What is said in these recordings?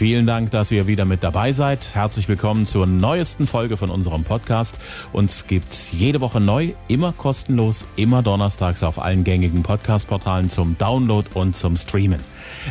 Vielen Dank, dass ihr wieder mit dabei seid. Herzlich willkommen zur neuesten Folge von unserem Podcast. Uns gibt's jede Woche neu, immer kostenlos, immer donnerstags auf allen gängigen Podcast-Portalen zum Download und zum Streamen.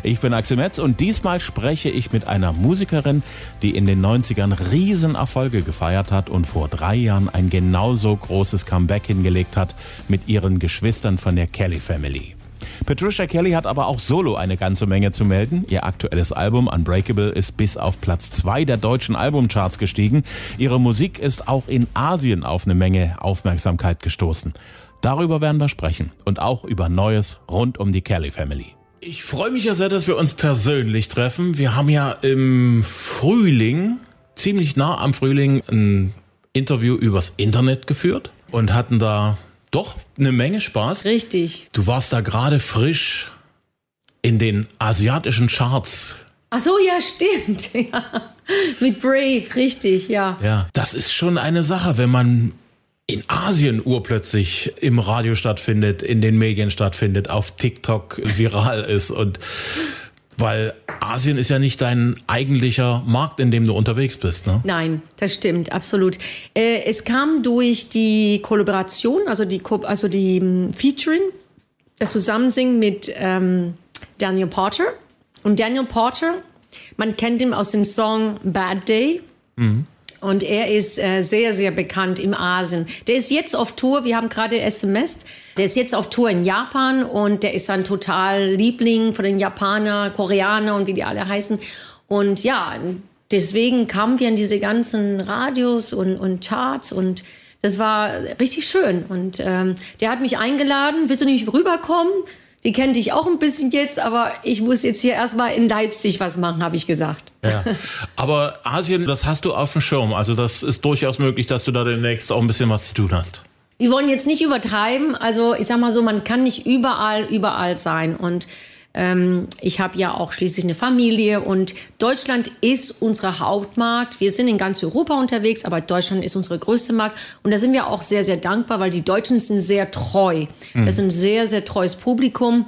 Ich bin Axel Metz und diesmal spreche ich mit einer Musikerin, die in den 90ern Riesenerfolge gefeiert hat und vor drei Jahren ein genauso großes Comeback hingelegt hat mit ihren Geschwistern von der Kelly Family. Patricia Kelly hat aber auch solo eine ganze Menge zu melden. Ihr aktuelles Album Unbreakable ist bis auf Platz zwei der deutschen Albumcharts gestiegen. Ihre Musik ist auch in Asien auf eine Menge Aufmerksamkeit gestoßen. Darüber werden wir sprechen und auch über Neues rund um die Kelly Family. Ich freue mich ja sehr, dass wir uns persönlich treffen. Wir haben ja im Frühling, ziemlich nah am Frühling, ein Interview übers Internet geführt und hatten da doch eine Menge Spaß. Richtig. Du warst da gerade frisch in den asiatischen Charts. Ach so, ja, stimmt. Ja. Mit Brave, richtig, ja. Ja, das ist schon eine Sache, wenn man in Asien urplötzlich im Radio stattfindet, in den Medien stattfindet, auf TikTok viral ist und weil Asien ist ja nicht dein eigentlicher Markt, in dem du unterwegs bist, ne? Nein, das stimmt, absolut. Äh, es kam durch die Kollaboration, also die, also die um, Featuring, das Zusammensingen mit ähm, Daniel Porter. Und Daniel Porter, man kennt ihn aus dem Song Bad Day. Mhm. Und er ist äh, sehr, sehr bekannt im Asien. Der ist jetzt auf Tour, wir haben gerade SMS, der ist jetzt auf Tour in Japan und der ist dann total Liebling von den Japaner, Koreaner und wie die alle heißen. Und ja, deswegen kamen wir in diese ganzen Radios und, und Charts und das war richtig schön. Und ähm, der hat mich eingeladen, willst du nicht rüberkommen? Die kennt ich auch ein bisschen jetzt, aber ich muss jetzt hier erstmal in Leipzig was machen, habe ich gesagt. Ja. Aber Asien, das hast du auf dem Schirm. Also das ist durchaus möglich, dass du da demnächst auch ein bisschen was zu tun hast. Wir wollen jetzt nicht übertreiben. Also ich sag mal so, man kann nicht überall, überall sein. Und ähm, ich habe ja auch schließlich eine Familie und Deutschland ist unser Hauptmarkt. Wir sind in ganz Europa unterwegs, aber Deutschland ist unsere größte Markt. Und da sind wir auch sehr, sehr dankbar, weil die Deutschen sind sehr treu. Mhm. Das ist ein sehr, sehr treues Publikum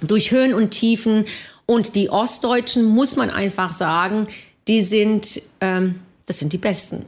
durch Höhen und Tiefen. Und die Ostdeutschen, muss man einfach sagen, die sind, ähm, das sind die Besten.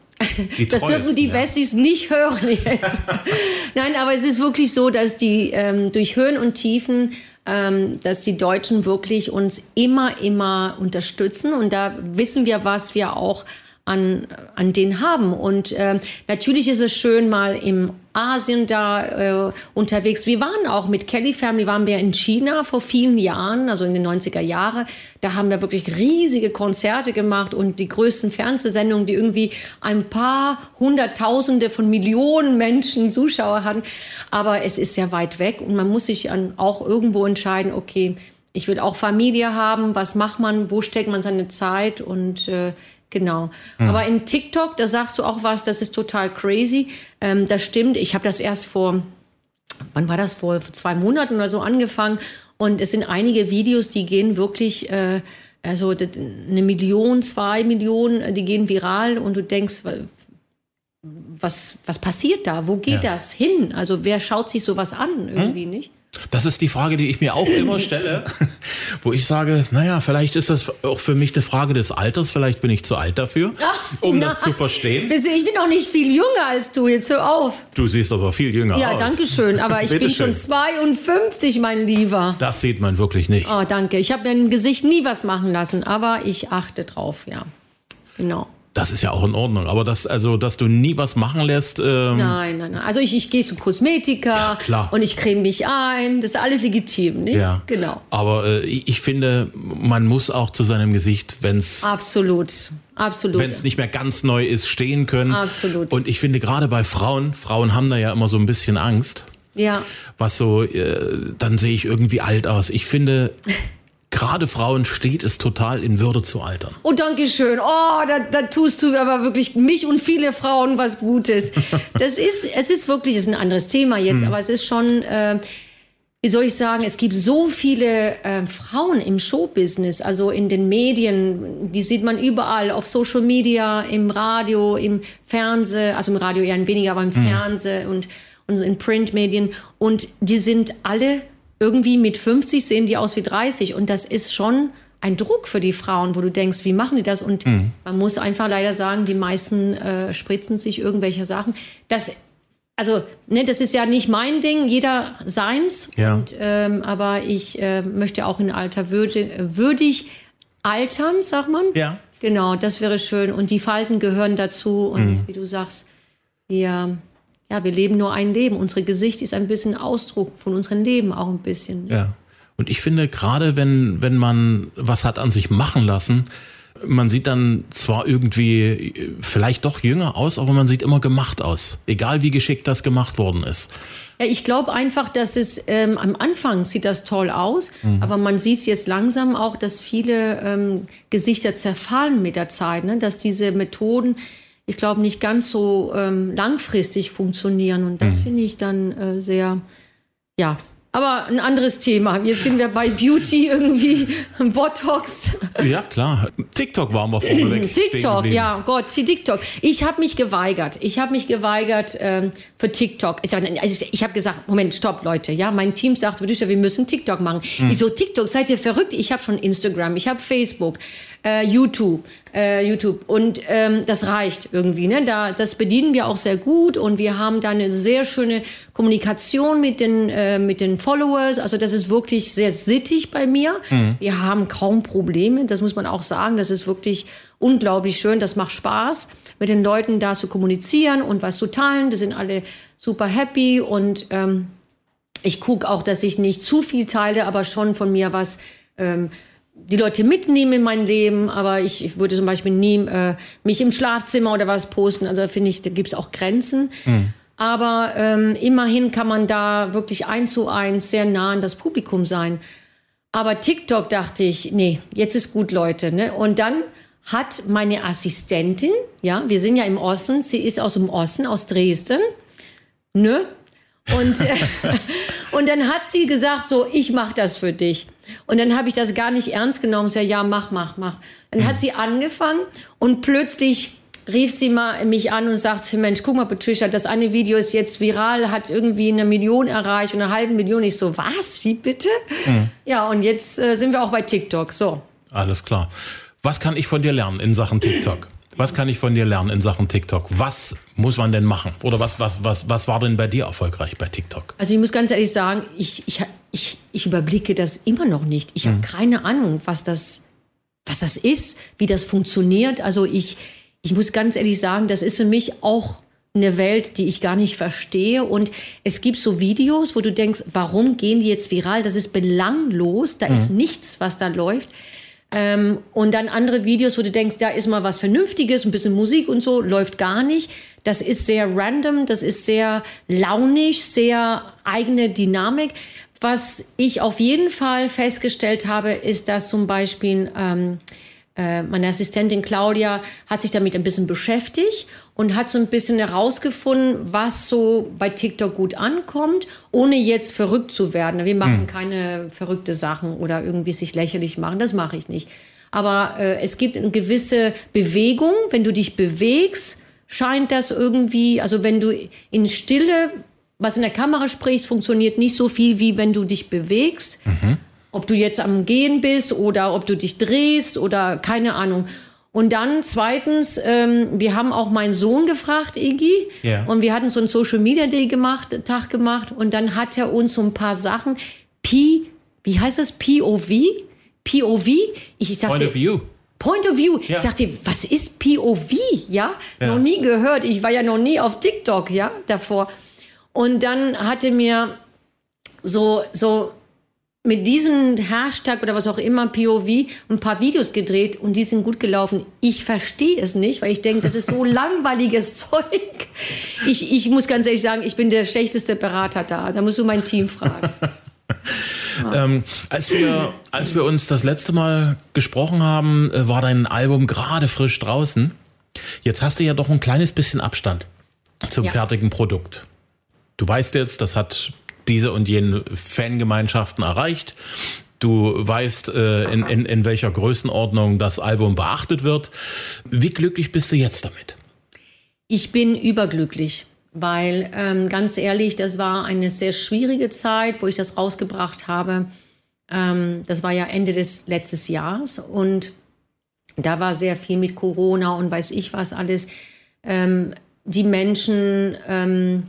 Die das dürfen die ja. Nicht hören jetzt. Nein, aber es ist wirklich so, dass die ähm, durch Höhen und Tiefen dass die Deutschen wirklich uns immer, immer unterstützen. Und da wissen wir, was wir auch an, an denen haben. Und äh, natürlich ist es schön, mal im Asien da äh, unterwegs. Wir waren auch mit Kelly Family, waren wir in China vor vielen Jahren, also in den 90er Jahren. Da haben wir wirklich riesige Konzerte gemacht und die größten Fernsehsendungen, die irgendwie ein paar Hunderttausende von Millionen Menschen Zuschauer hatten. Aber es ist sehr weit weg und man muss sich dann auch irgendwo entscheiden, okay, ich will auch Familie haben, was macht man, wo steckt man seine Zeit und äh, Genau. Mhm. Aber in TikTok, da sagst du auch was, das ist total crazy. Ähm, das stimmt. Ich habe das erst vor, wann war das, vor, vor zwei Monaten oder so angefangen. Und es sind einige Videos, die gehen wirklich, äh, also eine Million, zwei Millionen, äh, die gehen viral und du denkst, was, was passiert da? Wo geht ja. das hin? Also wer schaut sich sowas an irgendwie, hm? nicht? Das ist die Frage, die ich mir auch immer stelle, wo ich sage, naja, vielleicht ist das auch für mich eine Frage des Alters, vielleicht bin ich zu alt dafür, um Ach, das zu verstehen. Ich bin auch nicht viel jünger als du, jetzt hör auf. Du siehst aber viel jünger ja, aus. Ja, danke schön, aber ich bin schön. schon 52, mein Lieber. Das sieht man wirklich nicht. Oh, danke. Ich habe mir im Gesicht nie was machen lassen, aber ich achte drauf, ja. Genau. Das ist ja auch in Ordnung. Aber das, also, dass du nie was machen lässt. Ähm nein, nein, nein. Also ich, ich gehe zu Kosmetiker ja, klar. und ich creme mich ein. Das ist alles legitim, nicht? Ja. Genau. Aber äh, ich finde, man muss auch zu seinem Gesicht, wenn es. Absolut. Absolut. Wenn es nicht mehr ganz neu ist, stehen können. Absolut. Und ich finde gerade bei Frauen, Frauen haben da ja immer so ein bisschen Angst. Ja. Was so, äh, dann sehe ich irgendwie alt aus. Ich finde, gerade Frauen steht es total in Würde zu altern. Oh, danke schön. Oh, da, da tust du aber wirklich mich und viele Frauen was Gutes. Das ist, es ist wirklich, ist ein anderes Thema jetzt, hm. aber es ist schon, äh, wie soll ich sagen, es gibt so viele äh, Frauen im Showbusiness, also in den Medien, die sieht man überall, auf Social Media, im Radio, im Fernsehen, also im Radio eher weniger, aber im hm. Fernsehen und, und in Printmedien. Und die sind alle irgendwie mit 50 sehen die aus wie 30 und das ist schon ein Druck für die Frauen, wo du denkst, wie machen die das? Und mhm. man muss einfach leider sagen, die meisten äh, spritzen sich irgendwelche Sachen. Das, also, ne, das ist ja nicht mein Ding, jeder seins. Ja. Und, ähm, aber ich äh, möchte auch in Alter würde, würdig altern, sagt man. Ja. Genau, das wäre schön. Und die Falten gehören dazu. Und mhm. wie du sagst, wir ja, wir leben nur ein Leben. Unsere Gesicht ist ein bisschen Ausdruck von unserem Leben auch ein bisschen. Ja. Und ich finde, gerade wenn, wenn man was hat an sich machen lassen, man sieht dann zwar irgendwie vielleicht doch jünger aus, aber man sieht immer gemacht aus. Egal wie geschickt das gemacht worden ist. Ja, ich glaube einfach, dass es ähm, am Anfang sieht das toll aus, mhm. aber man sieht es jetzt langsam auch, dass viele ähm, Gesichter zerfallen mit der Zeit, ne? dass diese Methoden ich glaube, nicht ganz so ähm, langfristig funktionieren. Und das mhm. finde ich dann äh, sehr, ja, aber ein anderes Thema. Jetzt sind wir bei Beauty irgendwie, Botox. Ja, klar. TikTok waren wir vorneweg. TikTok, ja, Gott, sie TikTok. Ich habe mich geweigert. Ich habe mich geweigert ähm, für TikTok. Ich, also ich habe gesagt, Moment, stopp, Leute. Ja, mein Team sagt, wir müssen TikTok machen. Mhm. Ich so, TikTok, seid ihr verrückt? Ich habe schon Instagram, ich habe Facebook äh, YouTube, äh, YouTube und ähm, das reicht irgendwie. Ne? Da, das bedienen wir auch sehr gut und wir haben da eine sehr schöne Kommunikation mit den äh, mit den Followers. Also das ist wirklich sehr sittig bei mir. Mhm. Wir haben kaum Probleme, das muss man auch sagen. Das ist wirklich unglaublich schön. Das macht Spaß, mit den Leuten da zu kommunizieren und was zu teilen. Die sind alle super happy und ähm, ich gucke auch, dass ich nicht zu viel teile, aber schon von mir was ähm, die Leute mitnehmen in mein Leben, aber ich, ich würde zum Beispiel nie äh, mich im Schlafzimmer oder was posten. Also da finde ich, da gibt es auch Grenzen. Mhm. Aber ähm, immerhin kann man da wirklich eins zu eins sehr nah an das Publikum sein. Aber TikTok dachte ich, nee, jetzt ist gut, Leute. Ne? Und dann hat meine Assistentin, ja, wir sind ja im Osten, sie ist aus dem Osten, aus Dresden, ne? Und, äh, und dann hat sie gesagt, so, ich mache das für dich. Und dann habe ich das gar nicht ernst genommen. Sie ja, mach, mach, mach. Dann hat sie angefangen und plötzlich rief sie mal mich an und sagte, Mensch, guck mal, Patricia, das eine Video ist jetzt viral, hat irgendwie eine Million erreicht und eine halbe Million. Ich so, was? Wie bitte? Mhm. Ja, und jetzt äh, sind wir auch bei TikTok. So. Alles klar. Was kann ich von dir lernen in Sachen TikTok? Was kann ich von dir lernen in Sachen TikTok? Was muss man denn machen? Oder was, was, was, was war denn bei dir erfolgreich bei TikTok? Also ich muss ganz ehrlich sagen, ich, ich, ich, ich überblicke das immer noch nicht. Ich hm. habe keine Ahnung, was das, was das ist, wie das funktioniert. Also ich, ich muss ganz ehrlich sagen, das ist für mich auch eine Welt, die ich gar nicht verstehe. Und es gibt so Videos, wo du denkst, warum gehen die jetzt viral? Das ist belanglos, da mhm. ist nichts, was da läuft. Ähm, und dann andere Videos, wo du denkst, da ist mal was Vernünftiges, ein bisschen Musik und so, läuft gar nicht. Das ist sehr random, das ist sehr launig, sehr eigene Dynamik. Was ich auf jeden Fall festgestellt habe, ist, dass zum Beispiel ähm, äh, meine Assistentin Claudia hat sich damit ein bisschen beschäftigt und hat so ein bisschen herausgefunden, was so bei TikTok gut ankommt, ohne jetzt verrückt zu werden. Wir machen hm. keine verrückte Sachen oder irgendwie sich lächerlich machen. Das mache ich nicht. Aber äh, es gibt eine gewisse Bewegung. Wenn du dich bewegst, scheint das irgendwie, also wenn du in Stille was in der Kamera sprichst, funktioniert nicht so viel, wie wenn du dich bewegst. Mhm. Ob du jetzt am Gehen bist oder ob du dich drehst oder keine Ahnung. Und dann zweitens, ähm, wir haben auch meinen Sohn gefragt, Iggy, yeah. und wir hatten so einen Social Media Day gemacht, Tag gemacht, und dann hat er uns so ein paar Sachen, P, wie heißt das, POV? POV? Ich, ich sagte, Point of View. Point of View. Ja. Ich dachte, was ist POV? Ja? ja, noch nie gehört. Ich war ja noch nie auf TikTok, ja, davor. Und dann hatte mir so, so mit diesem Hashtag oder was auch immer, POV, ein paar Videos gedreht und die sind gut gelaufen. Ich verstehe es nicht, weil ich denke, das ist so langweiliges Zeug. Ich, ich muss ganz ehrlich sagen, ich bin der schlechteste Berater da. Da musst du mein Team fragen. ähm, als, wir, als wir uns das letzte Mal gesprochen haben, äh, war dein Album gerade frisch draußen. Jetzt hast du ja doch ein kleines bisschen Abstand zum ja. fertigen Produkt. Du weißt jetzt, das hat diese und jene Fangemeinschaften erreicht. Du weißt, äh, in, in, in welcher Größenordnung das Album beachtet wird. Wie glücklich bist du jetzt damit? Ich bin überglücklich, weil ähm, ganz ehrlich, das war eine sehr schwierige Zeit, wo ich das rausgebracht habe. Ähm, das war ja Ende des letzten Jahres und da war sehr viel mit Corona und weiß ich was alles. Ähm, die Menschen, ähm,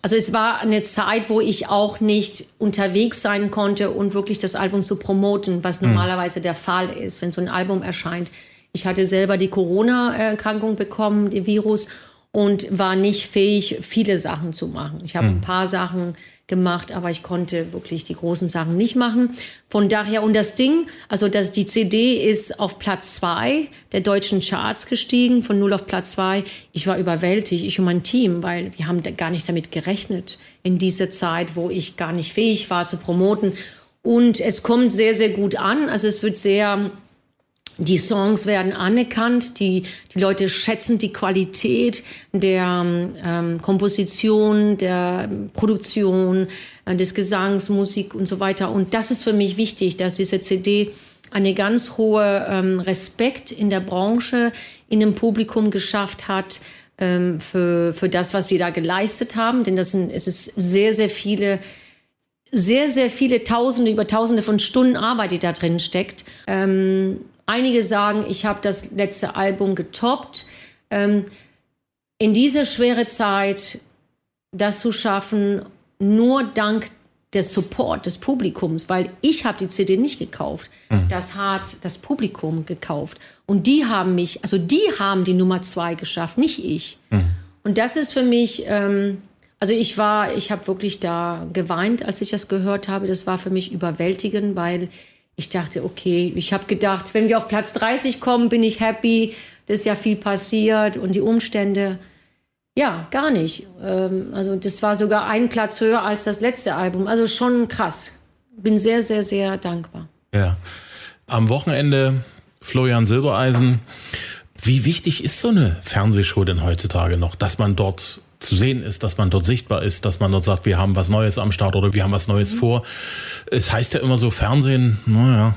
also es war eine Zeit, wo ich auch nicht unterwegs sein konnte und wirklich das Album zu promoten, was hm. normalerweise der Fall ist, wenn so ein Album erscheint. Ich hatte selber die Corona-Erkrankung bekommen, den Virus, und war nicht fähig, viele Sachen zu machen. Ich habe mhm. ein paar Sachen gemacht, aber ich konnte wirklich die großen Sachen nicht machen. Von daher, und das Ding, also das, die CD ist auf Platz zwei der deutschen Charts gestiegen, von null auf Platz zwei. Ich war überwältigt, ich und mein Team, weil wir haben gar nicht damit gerechnet in dieser Zeit, wo ich gar nicht fähig war zu promoten. Und es kommt sehr, sehr gut an. Also es wird sehr die Songs werden anerkannt, die, die Leute schätzen die Qualität der ähm, Komposition, der Produktion, äh, des Gesangs, Musik und so weiter. Und das ist für mich wichtig, dass diese CD eine ganz hohe ähm, Respekt in der Branche, in dem Publikum geschafft hat ähm, für, für das, was wir da geleistet haben. Denn das sind, es ist sehr, sehr viele sehr, sehr viele Tausende, über Tausende von Stunden Arbeit, die da drin steckt. Ähm, Einige sagen, ich habe das letzte Album getoppt. Ähm, in dieser schwere Zeit das zu schaffen, nur dank des Support des Publikums, weil ich habe die CD nicht gekauft. Mhm. Das hat das Publikum gekauft. Und die haben mich, also die haben die Nummer zwei geschafft, nicht ich. Mhm. Und das ist für mich, ähm, also ich war, ich habe wirklich da geweint, als ich das gehört habe. Das war für mich überwältigend, weil ich dachte, okay, ich habe gedacht, wenn wir auf Platz 30 kommen, bin ich happy. Das ist ja viel passiert und die Umstände. Ja, gar nicht. Ähm, also das war sogar ein Platz höher als das letzte Album. Also schon krass. Bin sehr, sehr, sehr dankbar. Ja. Am Wochenende Florian Silbereisen. Wie wichtig ist so eine Fernsehshow denn heutzutage noch, dass man dort zu sehen ist, dass man dort sichtbar ist, dass man dort sagt, wir haben was Neues am Start oder wir haben was Neues mhm. vor. Es heißt ja immer so Fernsehen, naja,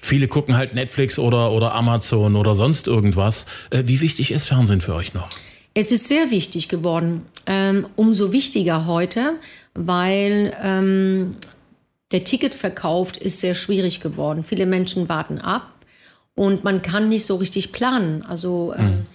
viele gucken halt Netflix oder, oder Amazon oder sonst irgendwas. Äh, wie wichtig ist Fernsehen für euch noch? Es ist sehr wichtig geworden. Ähm, umso wichtiger heute, weil ähm, der Ticketverkauf ist sehr schwierig geworden. Viele Menschen warten ab und man kann nicht so richtig planen. Also ähm, mhm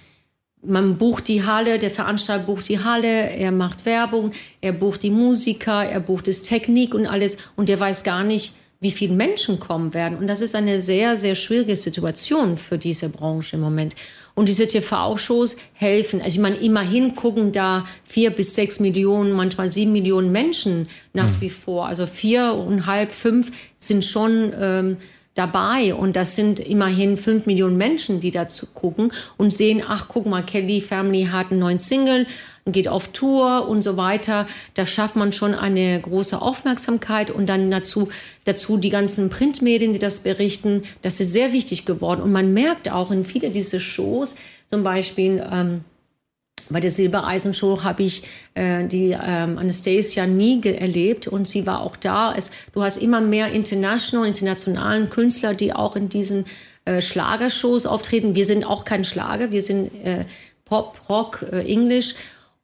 man bucht die Halle, der Veranstalter bucht die Halle, er macht Werbung, er bucht die Musiker, er bucht das Technik und alles und der weiß gar nicht, wie viele Menschen kommen werden. Und das ist eine sehr, sehr schwierige Situation für diese Branche im Moment. Und diese TV-Shows helfen. Also ich meine, immerhin gucken da vier bis sechs Millionen, manchmal sieben Millionen Menschen nach mhm. wie vor. Also viereinhalb, fünf sind schon ähm, dabei und das sind immerhin fünf Millionen Menschen, die dazu gucken und sehen, ach guck mal, Kelly Family hat einen neuen Single, geht auf Tour und so weiter. Da schafft man schon eine große Aufmerksamkeit und dann dazu, dazu die ganzen Printmedien, die das berichten. Das ist sehr wichtig geworden und man merkt auch in viele dieser Shows, zum Beispiel ähm, bei der Silbereisenshow habe ich äh, die ähm, Anastasia nie erlebt und sie war auch da. Es, du hast immer mehr international, internationalen Künstler, die auch in diesen äh, Schlagershows auftreten. Wir sind auch kein Schlager, wir sind äh, Pop, Rock, äh, Englisch.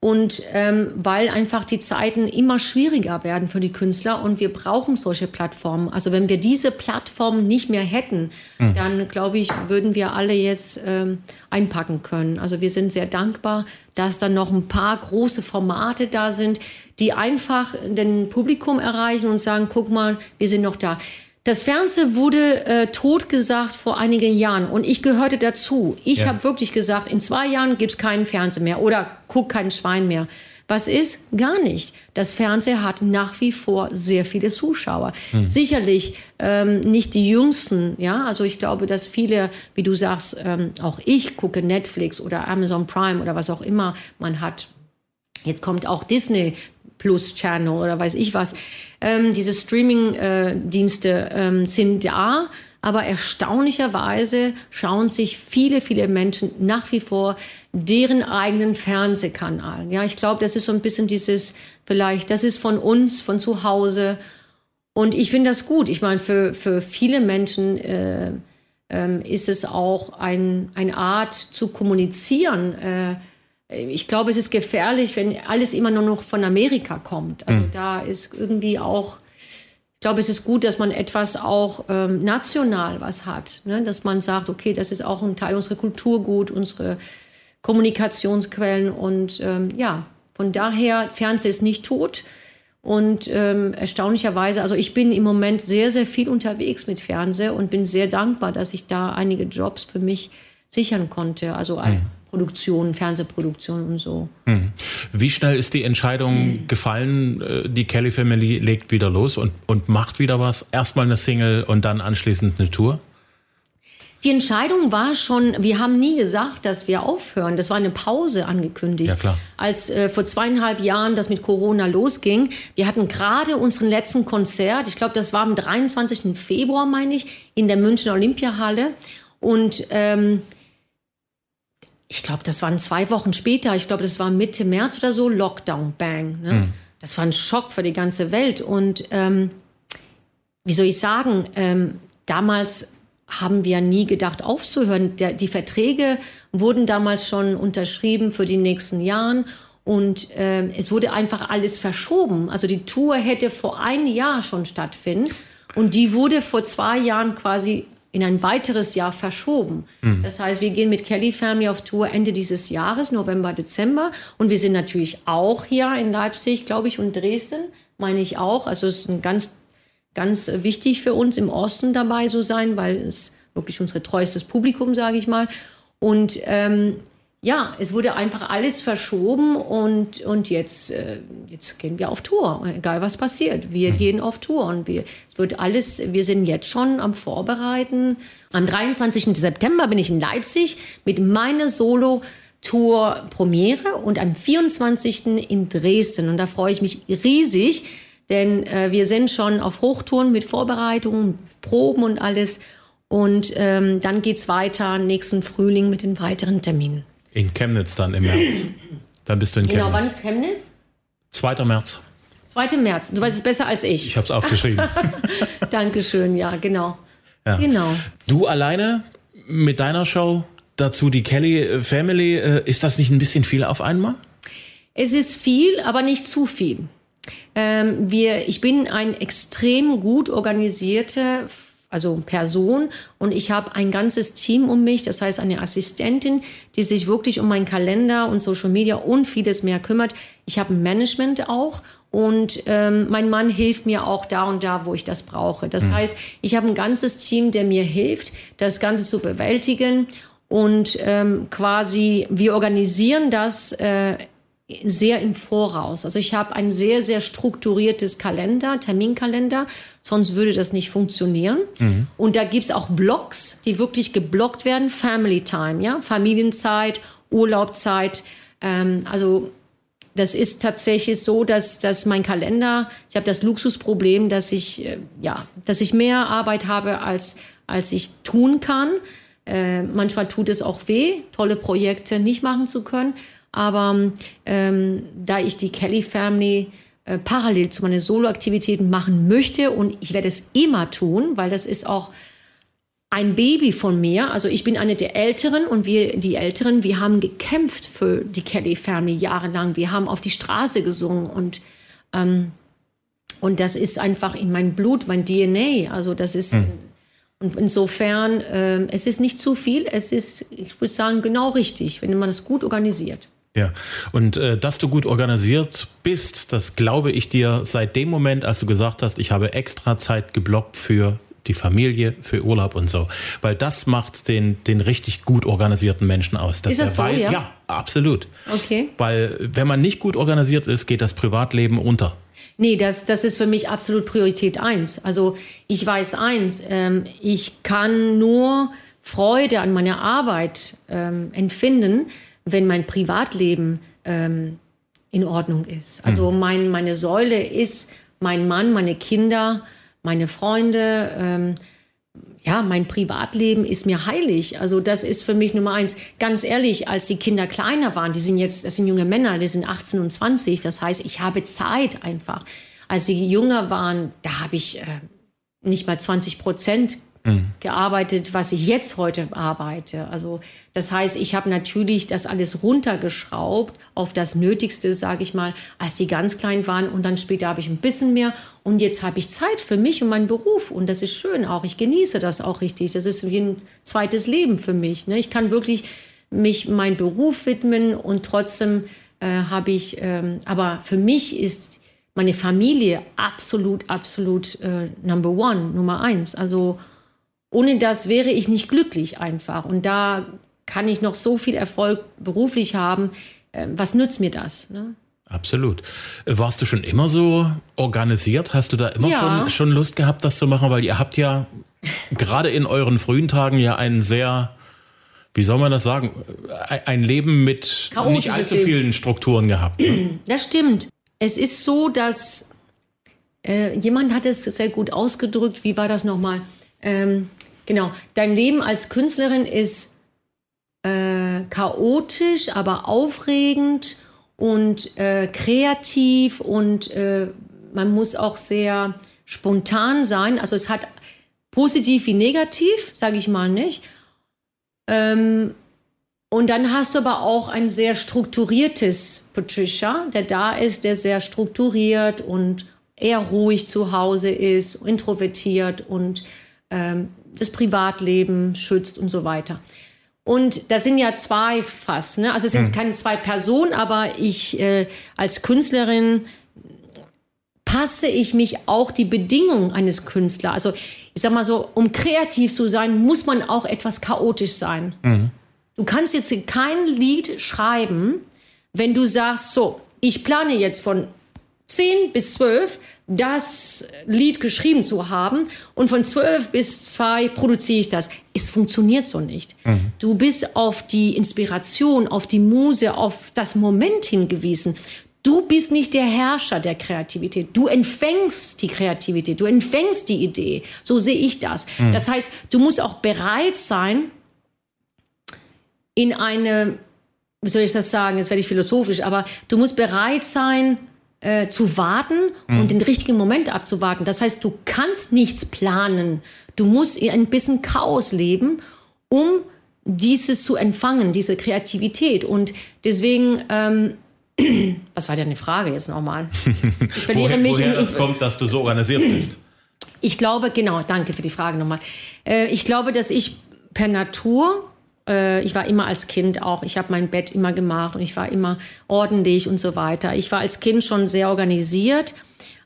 Und ähm, weil einfach die Zeiten immer schwieriger werden für die Künstler und wir brauchen solche Plattformen. Also wenn wir diese Plattformen nicht mehr hätten, mhm. dann glaube ich, würden wir alle jetzt ähm, einpacken können. Also wir sind sehr dankbar, dass dann noch ein paar große Formate da sind, die einfach den Publikum erreichen und sagen, guck mal, wir sind noch da. Das Fernsehen wurde äh, totgesagt vor einigen Jahren und ich gehörte dazu. Ich ja. habe wirklich gesagt, in zwei Jahren gibt es keinen Fernsehen mehr oder guck kein Schwein mehr. Was ist? Gar nicht. Das Fernsehen hat nach wie vor sehr viele Zuschauer. Hm. Sicherlich ähm, nicht die Jüngsten, ja. Also ich glaube, dass viele, wie du sagst, ähm, auch ich gucke Netflix oder Amazon Prime oder was auch immer man hat. Jetzt kommt auch Disney Plus Channel oder weiß ich was. Ähm, diese Streaming-Dienste äh, ähm, sind da, aber erstaunlicherweise schauen sich viele, viele Menschen nach wie vor deren eigenen Fernsehkanal. Ja, ich glaube, das ist so ein bisschen dieses, vielleicht, das ist von uns, von zu Hause. Und ich finde das gut. Ich meine, für, für viele Menschen äh, ähm, ist es auch ein, eine Art zu kommunizieren. Äh, ich glaube, es ist gefährlich, wenn alles immer nur noch von Amerika kommt. Also mhm. da ist irgendwie auch, ich glaube, es ist gut, dass man etwas auch ähm, national was hat. Ne? Dass man sagt, okay, das ist auch ein Teil unserer Kulturgut, unsere Kommunikationsquellen. Und ähm, ja, von daher, Fernsehen ist nicht tot. Und ähm, erstaunlicherweise, also ich bin im Moment sehr, sehr viel unterwegs mit Fernsehen und bin sehr dankbar, dass ich da einige Jobs für mich sichern konnte. Also mhm. Produktion, Fernsehproduktion und so. Mhm. Wie schnell ist die Entscheidung mhm. gefallen, äh, die Kelly Family legt wieder los und, und macht wieder was? Erstmal eine Single und dann anschließend eine Tour? Die Entscheidung war schon, wir haben nie gesagt, dass wir aufhören. Das war eine Pause angekündigt. Ja, klar. Als äh, vor zweieinhalb Jahren das mit Corona losging, wir hatten gerade unseren letzten Konzert, ich glaube, das war am 23. Februar, meine ich, in der Münchner Olympiahalle. Und ähm, ich glaube, das waren zwei Wochen später, ich glaube, das war Mitte März oder so, Lockdown, bang. Ne? Mhm. Das war ein Schock für die ganze Welt. Und ähm, wie soll ich sagen, ähm, damals haben wir nie gedacht aufzuhören. Der, die Verträge wurden damals schon unterschrieben für die nächsten Jahren und äh, es wurde einfach alles verschoben. Also die Tour hätte vor einem Jahr schon stattfinden und die wurde vor zwei Jahren quasi in ein weiteres Jahr verschoben. Mhm. Das heißt, wir gehen mit Kelly Family auf Tour Ende dieses Jahres, November, Dezember. Und wir sind natürlich auch hier in Leipzig, glaube ich, und Dresden, meine ich auch. Also es ist ganz ganz wichtig für uns im Osten dabei zu sein, weil es wirklich unser treuestes Publikum, sage ich mal. Und ähm, ja, es wurde einfach alles verschoben und, und jetzt, äh, jetzt gehen wir auf Tour, egal was passiert. Wir mhm. gehen auf Tour und wir, es wird alles, wir sind jetzt schon am Vorbereiten. Am 23. September bin ich in Leipzig mit meiner Solo- Tour Premiere und am 24. in Dresden. Und da freue ich mich riesig, denn äh, wir sind schon auf Hochtouren mit Vorbereitungen, Proben und alles. Und ähm, dann es weiter nächsten Frühling mit den weiteren Terminen. In Chemnitz dann im März. Dann bist du in Chemnitz. Genau, wann ist Chemnitz? 2. März. 2. März. Du weißt es besser als ich. Ich habe es aufgeschrieben. Dankeschön, ja, genau. Ja. Genau. Du alleine mit deiner Show, dazu die Kelly Family, äh, ist das nicht ein bisschen viel auf einmal? Es ist viel, aber nicht zu viel. Ähm, wir, ich bin ein extrem gut organisierte also Person und ich habe ein ganzes Team um mich, das heißt eine Assistentin, die sich wirklich um meinen Kalender und Social Media und vieles mehr kümmert. Ich habe ein Management auch und ähm, mein Mann hilft mir auch da und da, wo ich das brauche. Das mhm. heißt, ich habe ein ganzes Team, der mir hilft, das Ganze zu bewältigen und ähm, quasi wir organisieren das äh, sehr im Voraus. Also ich habe ein sehr, sehr strukturiertes Kalender, Terminkalender, sonst würde das nicht funktionieren. Mhm. Und da gibt's auch Blocks, die wirklich geblockt werden. Family Time, ja, Familienzeit, Urlaubzeit. Ähm, also das ist tatsächlich so, dass, dass mein Kalender, ich habe das Luxusproblem, dass ich, äh, ja, dass ich mehr Arbeit habe, als, als ich tun kann. Äh, manchmal tut es auch weh, tolle Projekte nicht machen zu können. Aber ähm, da ich die Kelly Family äh, parallel zu meinen Soloaktivitäten machen möchte und ich werde es immer tun, weil das ist auch ein Baby von mir. Also ich bin eine der Älteren und wir, die Älteren, wir haben gekämpft für die Kelly Family jahrelang. Wir haben auf die Straße gesungen und ähm, und das ist einfach in mein Blut, mein DNA. Also das ist mhm. und insofern, äh, es ist nicht zu viel. Es ist, ich würde sagen, genau richtig, wenn man es gut organisiert. Ja, und äh, dass du gut organisiert bist, das glaube ich dir seit dem Moment, als du gesagt hast, ich habe extra Zeit geblockt für die Familie, für Urlaub und so. Weil das macht den, den richtig gut organisierten Menschen aus. Dass ist das so, weiß, ja? ja, absolut. Okay. Weil wenn man nicht gut organisiert ist, geht das Privatleben unter. Nee, das, das ist für mich absolut Priorität eins. Also ich weiß eins, ähm, ich kann nur Freude an meiner Arbeit ähm, empfinden, wenn mein Privatleben ähm, in Ordnung ist. Also mhm. mein, meine Säule ist mein Mann, meine Kinder, meine Freunde. Ähm, ja, mein Privatleben ist mir heilig. Also das ist für mich Nummer eins. Ganz ehrlich, als die Kinder kleiner waren, die sind jetzt, das sind junge Männer, die sind 18 und 20. Das heißt, ich habe Zeit einfach. Als sie jünger waren, da habe ich äh, nicht mal 20 Prozent gearbeitet, was ich jetzt heute arbeite. Also das heißt, ich habe natürlich das alles runtergeschraubt auf das Nötigste, sage ich mal, als die ganz klein waren. Und dann später habe ich ein bisschen mehr. Und jetzt habe ich Zeit für mich und meinen Beruf. Und das ist schön auch. Ich genieße das auch richtig. Das ist wie ein zweites Leben für mich. Ne? Ich kann wirklich mich meinem Beruf widmen und trotzdem äh, habe ich, ähm, aber für mich ist meine Familie absolut, absolut äh, Number One, Nummer eins. Also ohne das wäre ich nicht glücklich einfach. Und da kann ich noch so viel Erfolg beruflich haben. Ähm, was nützt mir das? Ne? Absolut. Warst du schon immer so organisiert? Hast du da immer Ja. schon, schon Lust gehabt, das zu machen? Weil ihr habt ja gerade in euren frühen Tagen ja ein sehr, wie soll man das sagen, ein- ein Leben mit Chaotisches nicht allzu Leben. vielen Strukturen gehabt. Ne? Das stimmt. Es ist so, dass äh, jemand hat es sehr gut ausgedrückt. Wie war das nochmal? Ähm, genau. Dein Leben als Künstlerin ist äh, chaotisch, aber aufregend und äh, kreativ und äh, man muss auch sehr spontan sein. Also es hat positiv wie negativ, sage ich mal nicht. Ähm, und dann hast du aber auch ein sehr strukturiertes Patricia, der da ist, der sehr strukturiert und eher ruhig zu Hause ist, introvertiert und ähm, das Privatleben schützt und so weiter. Und das sind ja zwei fast, ne? Also es sind keine zwei Personen, aber ich äh, als Künstlerin passe ich mich auch die Bedingungen eines Künstlers. Also ich sag mal so, um kreativ zu sein, muss man auch etwas chaotisch sein. Du kannst jetzt kein Lied schreiben, wenn du sagst, so, ich plane jetzt von 10 bis 12 das Lied geschrieben zu haben und von 12 bis 2 produziere ich das. Es funktioniert so nicht. Du bist auf die Inspiration, auf die Muse, auf das Moment hingewiesen. Du bist nicht der Herrscher der Kreativität. Du empfängst die Kreativität, du empfängst die Idee. So sehe ich das. Das heißt, du musst auch bereit sein, in eine, wie soll ich das sagen, jetzt werde ich philosophisch, aber du musst bereit sein, äh, zu warten und den richtigen Moment abzuwarten. Das heißt, du kannst nichts planen. Du musst in ein bisschen Chaos leben, um dieses zu empfangen, diese Kreativität. Und deswegen, ähm, was war denn die Frage jetzt nochmal? Ich verliere Woher, mich woher in, das kommt, dass du so organisiert bist. ich glaube, genau, danke für die Frage nochmal. Äh, ich glaube, dass ich per Natur, äh, ich war immer als Kind auch, ich habe mein Bett immer gemacht und ich war immer ordentlich und so weiter. Ich war als Kind schon sehr organisiert,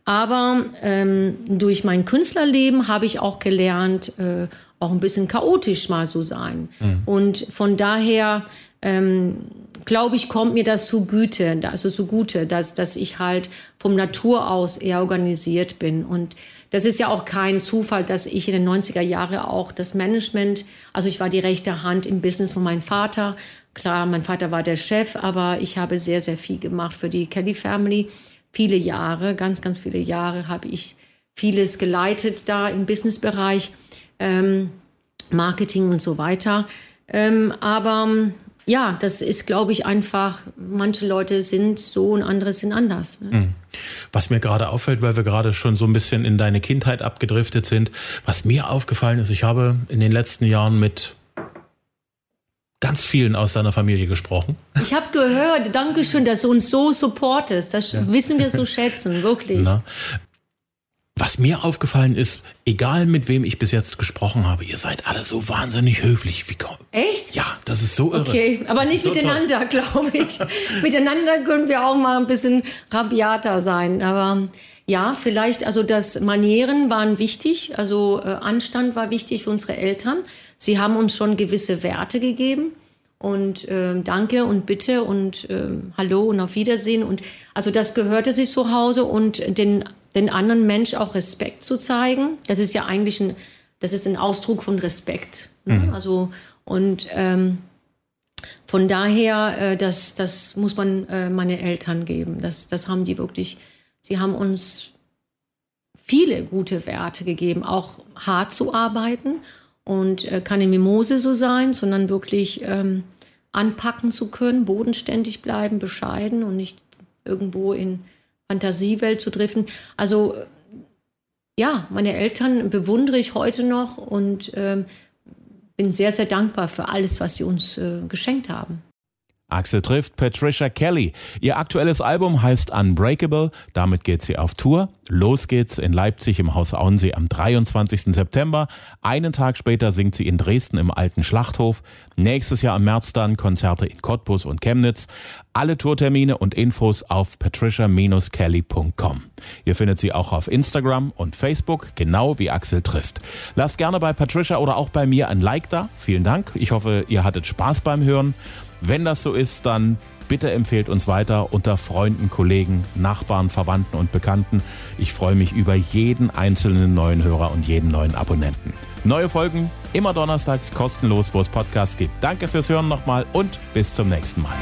aber ähm, durch mein Künstlerleben habe ich auch gelernt, äh, auch ein bisschen chaotisch mal zu sein. Und von daher ähm, glaube ich, kommt mir das zugute, also zugute, dass, dass ich halt vom Natur aus eher organisiert bin. Und das ist ja auch kein Zufall, dass ich in den 90er Jahren auch das Management, also ich war die rechte Hand im Business von meinem Vater. Klar, mein Vater war der Chef, aber ich habe sehr, sehr viel gemacht für die Kelly Family. Viele Jahre, ganz, ganz viele Jahre habe ich vieles geleitet da im Businessbereich, ähm, Marketing und so weiter. Ähm, aber ja, das ist, glaube ich, einfach, manche Leute sind so und andere sind anders. Ne? Was mir gerade auffällt, weil wir gerade schon so ein bisschen in deine Kindheit abgedriftet sind, was mir aufgefallen ist, ich habe in den letzten Jahren mit ganz vielen aus deiner Familie gesprochen. Ich habe gehört, danke schön, dass du uns so supportest. Das wissen wir so schätzen, wirklich. Na? Was mir aufgefallen ist, egal mit wem ich bis jetzt gesprochen habe, ihr seid alle so wahnsinnig höflich. Wie komm? Echt? Ja, das ist so irre. Okay, aber Das nicht so miteinander, glaube ich. miteinander können wir auch mal ein bisschen rabiater sein. Aber ja, vielleicht, also das Manieren waren wichtig, also äh, Anstand war wichtig für unsere Eltern. Sie haben uns schon gewisse Werte gegeben. Und ähm, danke und bitte und ähm, hallo und auf Wiedersehen. Und also das gehörte sich zu Hause und den, den anderen Mensch auch Respekt zu zeigen. Das ist ja eigentlich ein, das ist ein Ausdruck von Respekt. Ne? Also und ähm, von daher, äh, das, das muss man äh, meine Eltern geben. Das, das haben die wirklich, sie haben uns viele gute Werte gegeben, auch hart zu arbeiten und äh, keine Mimose so sein, sondern wirklich ähm, anpacken zu können, bodenständig bleiben, bescheiden und nicht irgendwo in Fantasiewelt zu driften. Also ja, meine Eltern bewundere ich heute noch und ähm, bin sehr, sehr dankbar für alles, was sie uns äh, geschenkt haben. Axel trifft Patricia Kelly. Ihr aktuelles Album heißt Unbreakable. Damit geht sie auf Tour. Los geht's in Leipzig im Haus Auensee am 23. September. Einen Tag später singt sie in Dresden im Alten Schlachthof. Nächstes Jahr im März dann Konzerte in Cottbus und Chemnitz. Alle Tourtermine und Infos auf patricia-kelly.com. Ihr findet sie auch auf Instagram und Facebook, genau wie Axel trifft. Lasst gerne bei Patricia oder auch bei mir ein Like da. Vielen Dank. Ich hoffe, ihr hattet Spaß beim Hören. Wenn das so ist, dann bitte empfehlt uns weiter unter Freunden, Kollegen, Nachbarn, Verwandten und Bekannten. Ich freue mich über jeden einzelnen neuen Hörer und jeden neuen Abonnenten. Neue Folgen immer donnerstags kostenlos, wo es Podcasts gibt. Danke fürs Hören nochmal und bis zum nächsten Mal.